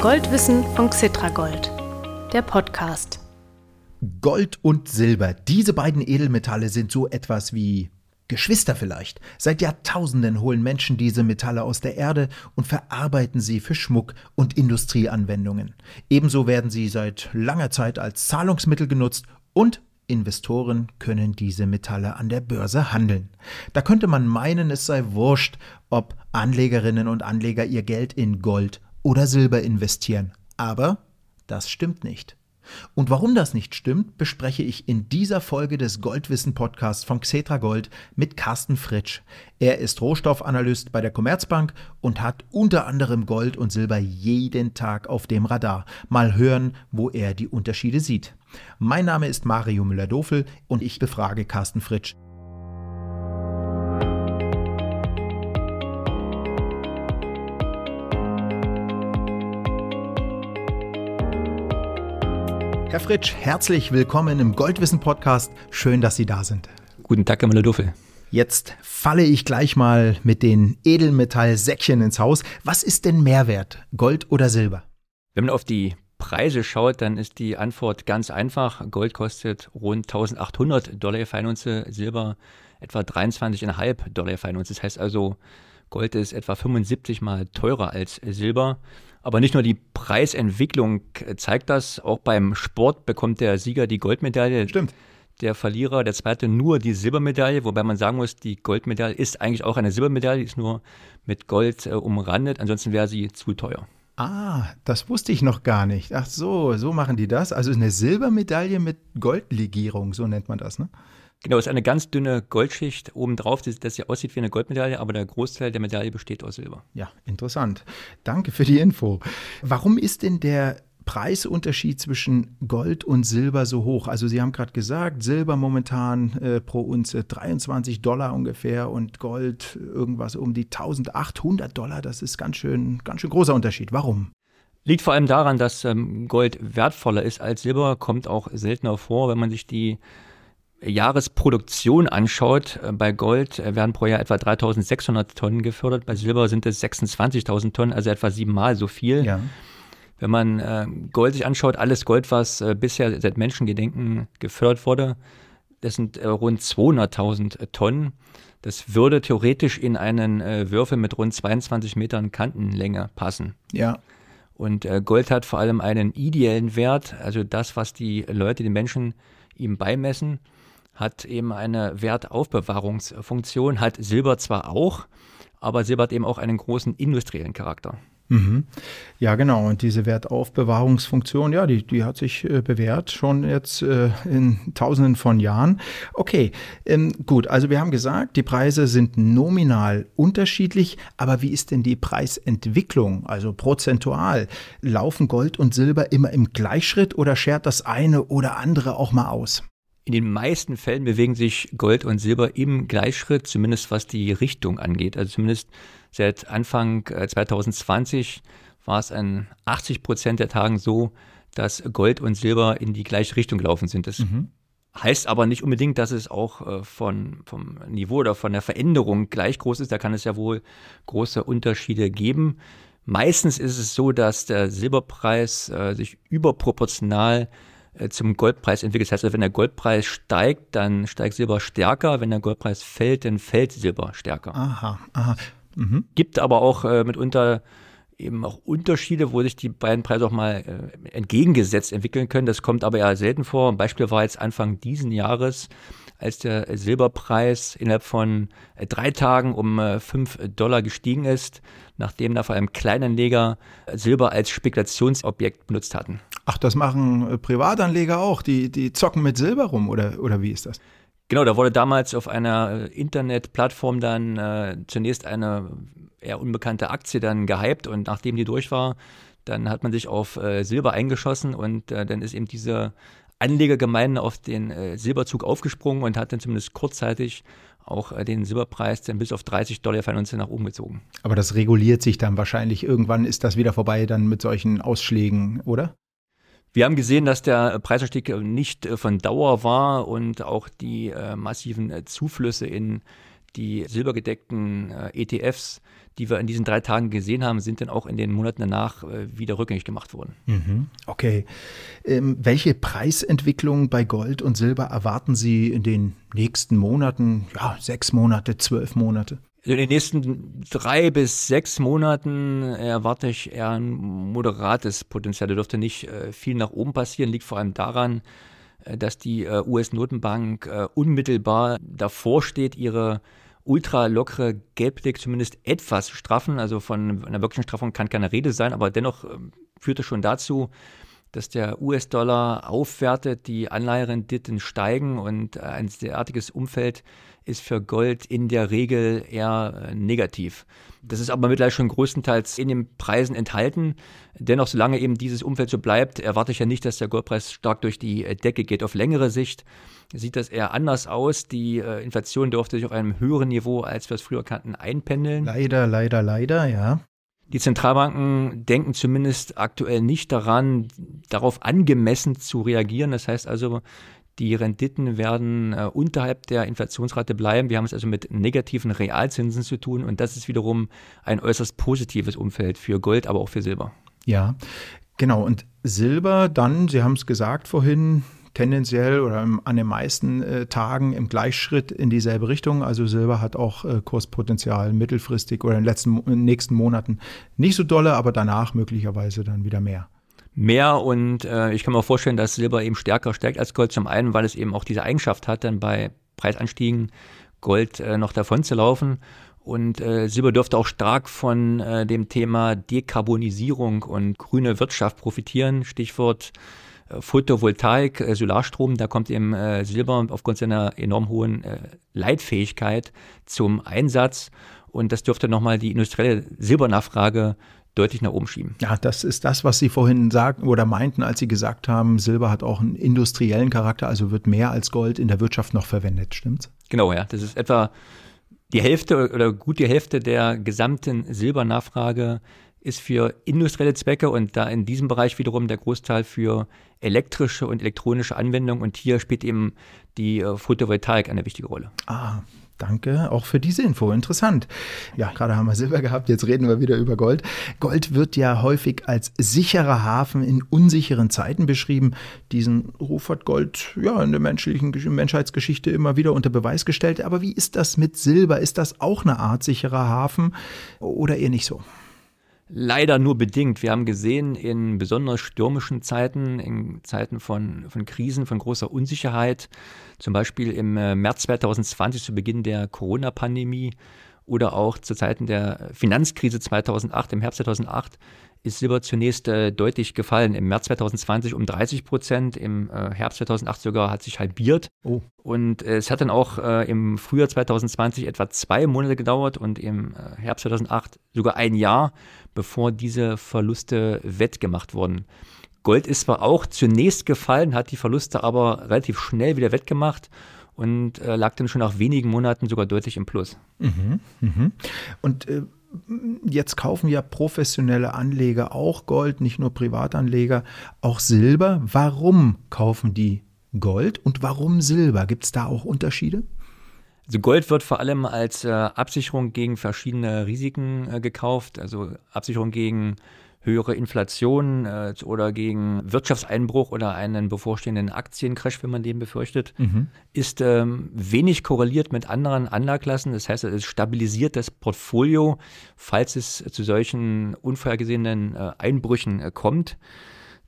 Goldwissen von Xitragold, der Podcast. Gold und Silber, diese beiden Edelmetalle sind so etwas wie Geschwister vielleicht. Seit Jahrtausenden holen Menschen diese Metalle aus der Erde und verarbeiten sie für Schmuck und Industrieanwendungen. Ebenso werden sie seit langer Zeit als Zahlungsmittel genutzt und Investoren können diese Metalle an der Börse handeln. Da könnte man meinen, es sei wurscht, ob Anlegerinnen und Anleger ihr Geld in Gold oder Silber investieren. Aber das stimmt nicht. Und warum das nicht stimmt, bespreche ich in dieser Folge des Goldwissen Podcasts von Xetra Gold mit Carsten Fritsch. Er ist Rohstoffanalyst bei der Commerzbank und hat unter anderem Gold und Silber jeden Tag auf dem Radar. Mal hören, wo er die Unterschiede sieht. Mein Name ist Mario Müller-Dofel und ich befrage Carsten Fritsch. Herr Fritsch, herzlich willkommen im Goldwissen Podcast. Schön, dass Sie da sind. Guten Tag, Herr Müller-Dofel. Jetzt falle ich gleich mal mit den Edelmetallsäckchen ins Haus. Was ist denn Mehrwert, Gold oder Silber? Wenn man auf die Preise schaut, dann ist die Antwort ganz einfach. Gold kostet rund 1800 Dollar für eine Unze, Silber etwa 23,5 Dollar für eine Unze. Das heißt also, Gold ist etwa 75 mal teurer als Silber. Aber nicht nur die Preisentwicklung zeigt das, auch beim Sport bekommt der Sieger die Goldmedaille. Stimmt. Der Verlierer, der zweite, nur die Silbermedaille, wobei man sagen muss, die Goldmedaille ist eigentlich auch eine Silbermedaille, ist nur mit Gold äh, umrandet, ansonsten wäre sie zu teuer. Ah, das wusste ich noch gar nicht. Ach so, so machen die das. Also eine Silbermedaille mit Goldlegierung, so nennt man das, ne? Genau, es ist eine ganz dünne Goldschicht obendrauf, dass, dass sie aussieht wie eine Goldmedaille, aber der Großteil der Medaille besteht aus Silber. Ja, interessant. Danke für die Info. Warum ist denn der Preisunterschied zwischen Gold und Silber so hoch? Also Sie haben gerade gesagt, Silber momentan äh, pro Unze 23 Dollar ungefähr und Gold irgendwas um die 1800 Dollar. Das ist ganz schön, ganz schön großer Unterschied. Warum? Liegt vor allem daran, dass ähm, Gold wertvoller ist als Silber, kommt auch seltener vor, wenn man sich die Jahresproduktion anschaut, äh, bei Gold äh, werden pro Jahr etwa 3600 Tonnen gefördert, bei Silber sind es 26.000 Tonnen, also etwa siebenmal so viel. Ja. Wenn man äh, Gold sich anschaut, alles Gold, was bisher seit Menschengedenken gefördert wurde, das sind rund 200.000 Tonnen. Das würde theoretisch in einen Würfel mit rund 22 Metern Kantenlänge passen. Ja. Und Gold hat vor allem einen ideellen Wert, also das, was die Leute, die Menschen ihm beimessen hat eben eine Wertaufbewahrungsfunktion, hat Silber zwar auch, aber Silber hat eben auch einen großen industriellen Charakter. Mhm. Ja, genau. Und diese Wertaufbewahrungsfunktion, ja, die, die hat sich äh, bewährt, schon jetzt äh, in Tausenden von Jahren. Okay, ähm, gut. Also wir haben gesagt, die Preise sind nominal unterschiedlich, aber wie ist denn die Preisentwicklung, also prozentual? Laufen Gold und Silber immer im Gleichschritt oder schert das eine oder andere auch mal aus? In den meisten Fällen bewegen sich Gold und Silber im Gleichschritt, zumindest was die Richtung angeht. Also zumindest seit Anfang 2020 äh, war es an 80 Prozent der Tagen so, dass Gold und Silber in die gleiche Richtung gelaufen sind. Das mhm. heißt aber nicht unbedingt, dass es auch äh, von, vom Niveau oder von der Veränderung gleich groß ist. Da kann es ja wohl große Unterschiede geben. Meistens ist es so, dass der Silberpreis äh, sich überproportional zum Goldpreis entwickelt. Das heißt, wenn der Goldpreis steigt, dann steigt Silber stärker. Wenn der Goldpreis fällt, dann fällt Silber stärker. Aha, aha. Mhm. Gibt aber auch äh, mitunter eben auch Unterschiede, wo sich die beiden Preise auch mal äh, entgegengesetzt entwickeln können. Das kommt aber eher selten vor. Ein Beispiel war jetzt Anfang diesen Jahres, als der Silberpreis innerhalb von äh, drei Tagen um äh, fünf Dollar gestiegen ist, nachdem da vor allem Kleinanleger Silber als Spekulationsobjekt benutzt hatten. Ach, das machen äh, Privatanleger auch. Die, die zocken mit Silber rum oder, oder wie ist das? Genau, da wurde damals auf einer Internetplattform dann äh, zunächst eine eher unbekannte Aktie dann gehypt und nachdem die durch war, dann hat man sich auf äh, Silber eingeschossen und äh, dann ist eben diese Anlegergemeinde auf den äh, Silberzug aufgesprungen und hat dann zumindest kurzzeitig auch äh, den Silberpreis dann bis auf 30 Dollar für uns nach oben gezogen. Aber das reguliert sich dann wahrscheinlich. Irgendwann ist das wieder vorbei dann mit solchen Ausschlägen, oder? Wir haben gesehen, dass der Preisanstieg nicht äh, von Dauer war und auch die äh, massiven äh, Zuflüsse in die silbergedeckten äh, ETFs, die wir in diesen drei Tagen gesehen haben, sind dann auch in den Monaten danach äh, wieder rückgängig gemacht worden. Mhm, okay. Ähm, welche Preisentwicklung bei Gold und Silber erwarten Sie in den nächsten Monaten? Ja, sechs Monate, zwölf Monate? Also in den nächsten drei bis sechs Monaten erwarte ich eher ein moderates Potenzial. Da dürfte nicht äh, viel nach oben passieren, liegt vor allem daran, äh, dass die äh, US-Notenbank unmittelbar davor steht, ihre ultra lockere Geldpolitik zumindest etwas straffen. Also von einer wirklichen Straffung kann keine Rede sein, aber dennoch ähm, führt es schon dazu, dass der US-Dollar aufwertet, die Anleiherenditen steigen und ein derartiges Umfeld ist für Gold in der Regel eher äh, negativ. Das ist aber mittlerweile schon größtenteils in den Preisen enthalten. Dennoch, solange eben dieses Umfeld so bleibt, erwarte ich ja nicht, dass der Goldpreis stark durch die äh, Decke geht. Auf längere Sicht sieht das eher anders aus. Die äh, Inflation dürfte sich auf einem höheren Niveau, als wir es früher kannten, einpendeln. Leider, leider, leider, ja. Die Zentralbanken denken zumindest aktuell nicht daran, darauf angemessen zu reagieren. Das heißt also, die Renditen werden äh, unterhalb der Inflationsrate bleiben. Wir haben es also mit negativen Realzinsen zu tun und das ist wiederum ein äußerst positives Umfeld für Gold, aber auch für Silber. Ja, genau. Und Silber dann, Sie haben es gesagt vorhin, tendenziell oder an den meisten äh, Tagen im Gleichschritt in dieselbe Richtung. Also Silber hat auch äh, Kurspotenzial mittelfristig oder in den letzten in den nächsten Monaten nicht so dolle, aber danach möglicherweise dann wieder mehr mehr und äh, ich kann mir vorstellen, dass Silber eben stärker stärkt als Gold. Zum einen, weil es eben auch diese Eigenschaft hat, dann bei Preisanstiegen Gold äh, noch davon zu laufen. Und äh, Silber dürfte auch stark von äh, dem Thema Dekarbonisierung und grüne Wirtschaft profitieren. Stichwort Photovoltaik, äh, Solarstrom, da kommt eben äh, Silber aufgrund seiner enorm hohen äh, Leitfähigkeit zum Einsatz. Und das dürfte nochmal die industrielle Silbernachfrage deutlich nach oben schieben. Ja, das ist das, was Sie vorhin sagten oder meinten, als Sie gesagt haben, Silber hat auch einen industriellen Charakter, also wird mehr als Gold in der Wirtschaft noch verwendet, stimmt's? Genau, ja. Das ist etwa die Hälfte oder gut die Hälfte der gesamten Silbernachfrage ist für industrielle Zwecke und da in diesem Bereich wiederum der Großteil für elektrische und elektronische Anwendungen und hier spielt eben die äh, Photovoltaik eine wichtige Rolle. Ah, Danke auch für diese Info. Interessant. Ja, gerade haben wir Silber gehabt, jetzt reden wir wieder über Gold. Gold wird ja häufig als sicherer Hafen in unsicheren Zeiten beschrieben. Diesen Ruf hat Gold ja in der menschlichen Menschheitsgeschichte immer wieder unter Beweis gestellt. Aber wie ist das mit Silber? Ist das auch eine Art sicherer Hafen oder eher nicht so? Leider nur bedingt. Wir haben gesehen, in besonders stürmischen Zeiten, in Zeiten von, von Krisen, von großer Unsicherheit, zum Beispiel im äh, März 2020 zu Beginn der Corona-Pandemie oder auch zu Zeiten der Finanzkrise 2008, im Herbst 2008, ist Silber zunächst äh, deutlich gefallen. Im März 2020 um 30 Prozent, im äh, Herbst 2008 sogar hat sich halbiert. Oh. Und äh, es hat dann auch äh, im Frühjahr 2020 etwa zwei Monate gedauert und im äh, Herbst 2008 sogar ein Jahr, bevor diese Verluste wettgemacht wurden. Gold ist zwar auch zunächst gefallen, hat die Verluste aber relativ schnell wieder wettgemacht und äh, lag dann schon nach wenigen Monaten sogar deutlich im Plus. Mhm, mh. Und äh, jetzt kaufen ja professionelle Anleger auch Gold, nicht nur Privatanleger, auch Silber. Warum kaufen die Gold und warum Silber? Gibt es da auch Unterschiede? Also Gold wird vor allem als äh, Absicherung gegen verschiedene Risiken äh, gekauft, also Absicherung gegen höhere Inflation äh, oder gegen Wirtschaftseinbruch oder einen bevorstehenden Aktiencrash, wenn man den befürchtet, mhm. ist ähm, wenig korreliert mit anderen Anlageklassen. Das heißt, es stabilisiert das Portfolio, falls es zu solchen unvorhergesehenen äh, Einbrüchen äh, kommt.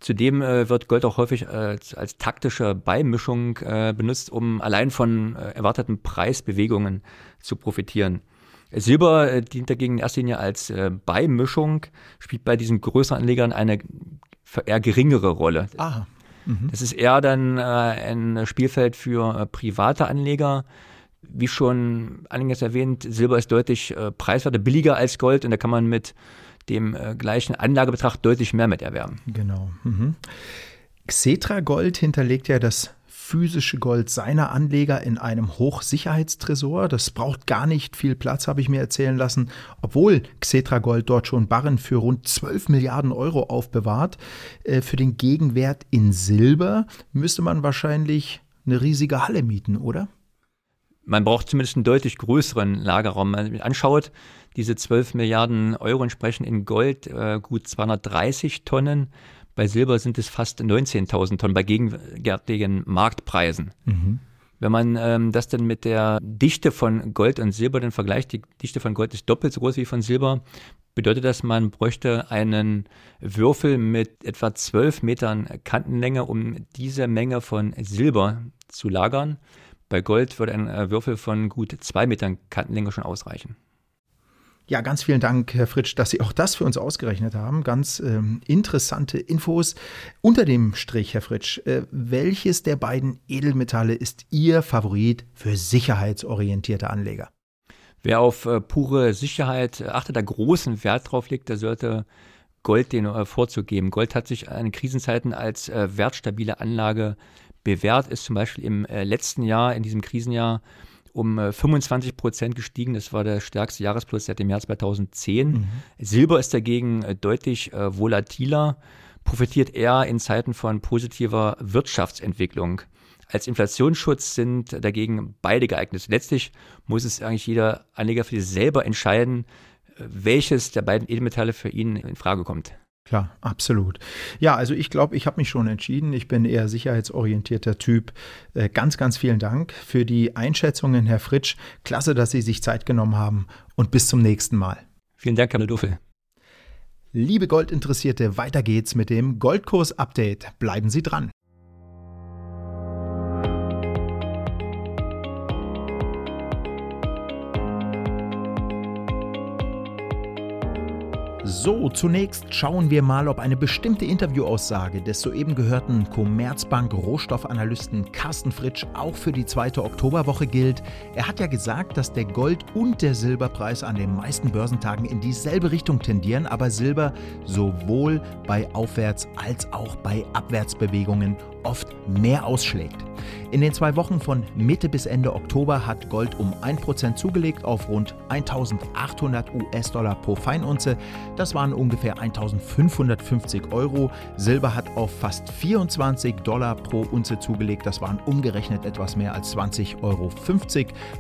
Zudem äh, wird Gold auch häufig äh, als taktische Beimischung äh, benutzt, um allein von äh, erwarteten Preisbewegungen zu profitieren. Silber äh, dient dagegen in erster Linie als äh, Beimischung, spielt bei diesen größeren Anlegern eine eher geringere Rolle. Aha. Mhm. Das ist eher dann äh, ein Spielfeld für private Anleger. Wie schon eingangs erwähnt, Silber ist deutlich preiswerter, billiger als Gold und da kann man mit dem gleichen Anlagebetrag deutlich mehr mit erwerben. Genau. Mhm. Xetra Gold hinterlegt ja das physische Gold seiner Anleger in einem Hochsicherheitstresor. Das braucht gar nicht viel Platz, habe ich mir erzählen lassen, obwohl Xetra Gold dort schon Barren für rund 12 Milliarden Euro aufbewahrt. Äh, für den Gegenwert in Silber müsste man wahrscheinlich eine riesige Halle mieten, oder? man braucht zumindest einen deutlich größeren Lagerraum. Wenn man sich anschaut, diese 12 Milliarden Euro entsprechen in Gold äh, gut 230 Tonnen. Bei Silber sind es fast 19.000 Tonnen bei gegenwärtigen Marktpreisen. Mhm. Wenn man ähm, das dann mit der Dichte von Gold und Silber dann vergleicht, die Dichte von Gold ist doppelt so groß wie von Silber, bedeutet das, man bräuchte einen Würfel mit etwa 12 Metern Kantenlänge, um diese Menge von Silber zu lagern. Bei Gold würde ein äh, Würfel von gut zwei Metern Kantenlänge schon ausreichen. Ja, ganz vielen Dank, Herr Fritsch, dass Sie auch das für uns ausgerechnet haben. Ganz ähm, interessante Infos. Unter dem Strich, Herr Fritsch, äh, welches der beiden Edelmetalle ist Ihr Favorit für sicherheitsorientierte Anleger? Wer auf äh, pure Sicherheit achtet, da großen Wert drauf legt, der sollte Gold den äh, Vorzug geben. Gold hat sich in Krisenzeiten als äh, wertstabile Anlage bewährt, ist zum Beispiel im äh, letzten Jahr, in diesem Krisenjahr, um 25 äh, Prozent gestiegen. Das war der stärkste Jahresplus seit dem Jahr 2010. Mhm. Silber ist dagegen äh, deutlich äh, volatiler, profitiert eher in Zeiten von positiver Wirtschaftsentwicklung. Als Inflationsschutz sind dagegen beide geeignet. Letztlich muss es eigentlich jeder Anleger für sich selber entscheiden, welches der beiden Edelmetalle für ihn in Frage kommt. Klar, absolut. Ja, also ich glaube, ich habe mich schon entschieden. Ich bin eher sicherheitsorientierter Typ. Äh, ganz, ganz vielen Dank für die Einschätzungen, Herr Fritsch. Klasse, dass Sie sich Zeit genommen haben und bis zum nächsten Mal. Vielen Dank, Herr Duffel. Liebe Goldinteressierte, weiter geht's mit dem Goldkurs-Update. Bleiben Sie dran. So, zunächst schauen wir mal, ob eine bestimmte Interviewaussage des soeben gehörten Commerzbank Rohstoffanalysten Carsten Fritsch auch für die zweite Oktoberwoche gilt. Er hat ja gesagt, dass der Gold- und der Silberpreis an den meisten Börsentagen in dieselbe Richtung tendieren, aber Silber sowohl bei Aufwärts- als auch bei Abwärtsbewegungen oft mehr ausschlägt. In den zwei Wochen von Mitte bis Ende Oktober hat Gold um 1% zugelegt auf rund 1800 US-Dollar pro Feinunze. Das waren ungefähr 1550 Euro. Silber hat auf fast 24 Dollar pro Unze zugelegt. Das waren umgerechnet etwas mehr als 20,50 Euro.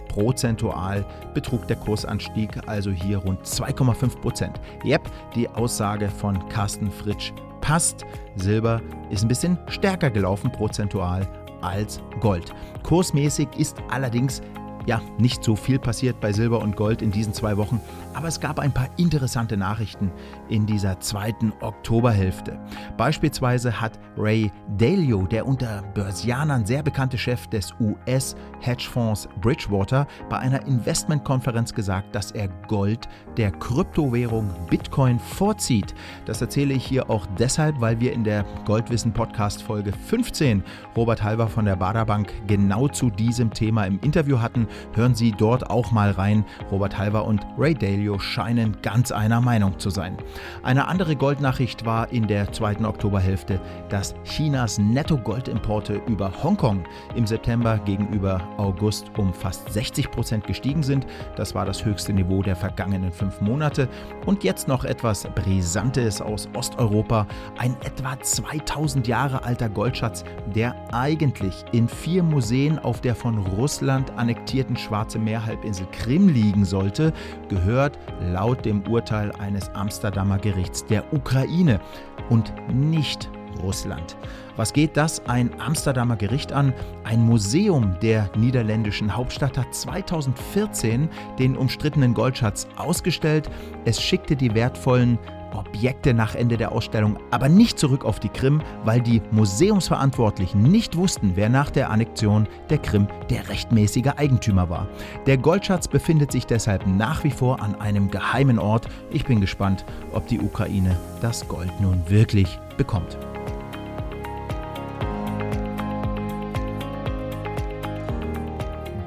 Prozentual betrug der Kursanstieg also hier rund 2,5% Yep, die Aussage von Carsten Fritsch passt. Silber ist ein bisschen stärker gelaufen prozentual als Gold. Kursmäßig ist allerdings ja, nicht so viel passiert bei Silber und Gold in diesen zwei Wochen, aber es gab ein paar interessante Nachrichten in dieser zweiten Oktoberhälfte. Beispielsweise hat Ray Dalio, der unter Börsianern sehr bekannte Chef des US-Hedgefonds Bridgewater, bei einer Investmentkonferenz gesagt, dass er Gold der Kryptowährung Bitcoin vorzieht. Das erzähle ich hier auch deshalb, weil wir in der Goldwissen Podcast Folge 15 Robert Halver von der Baderbank genau zu diesem Thema im Interview hatten. Hören Sie dort auch mal rein. Robert Halver und Ray Dalio scheinen ganz einer Meinung zu sein. Eine andere Goldnachricht war in der zweiten Oktoberhälfte, dass Chinas Netto-Goldimporte über Hongkong im September gegenüber August um fast 60 Prozent gestiegen sind. Das war das höchste Niveau der vergangenen fünf Monate. Und jetzt noch etwas Brisantes aus Osteuropa. Ein etwa 2000 Jahre alter Goldschatz, der eigentlich in vier Museen auf der von Russland annektierten annektierten Schwarze Meerhalbinsel Krim liegen sollte, gehört laut dem Urteil eines Amsterdamer Gerichts der Ukraine und nicht Russland. Was geht das ein Amsterdamer Gericht an? Ein Museum der niederländischen Hauptstadt hat 2014 den umstrittenen Goldschatz ausgestellt. Es schickte die wertvollen Objekte nach Ende der Ausstellung, aber nicht zurück auf die Krim, weil die Museumsverantwortlichen nicht wussten, wer nach der Annexion der Krim der rechtmäßige Eigentümer war. Der Goldschatz befindet sich deshalb nach wie vor an einem geheimen Ort. Ich bin gespannt, ob die Ukraine das Gold nun wirklich bekommt.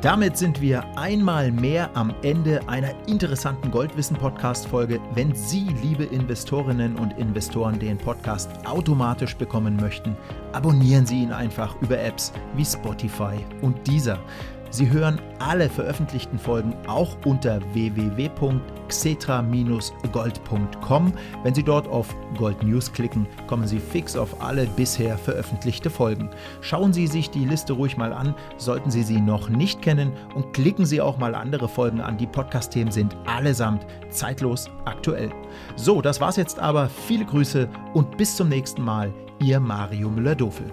Damit sind wir einmal mehr am Ende einer interessanten Goldwissen-Podcast-Folge. Wenn Sie, liebe Investorinnen und Investoren, den Podcast automatisch bekommen möchten, abonnieren Sie ihn einfach über Apps wie Spotify und Deezer. Sie hören alle veröffentlichten Folgen auch unter www xetra-gold.com. Wenn Sie dort auf Gold News klicken, kommen Sie fix auf alle bisher veröffentlichte Folgen. Schauen Sie sich die Liste ruhig mal an, sollten Sie sie noch nicht kennen und klicken Sie auch mal andere Folgen an. Die Podcast-Themen sind allesamt zeitlos aktuell. So, das war's jetzt aber. Viele Grüße und bis zum nächsten Mal. Ihr Mario Müller-Dofel.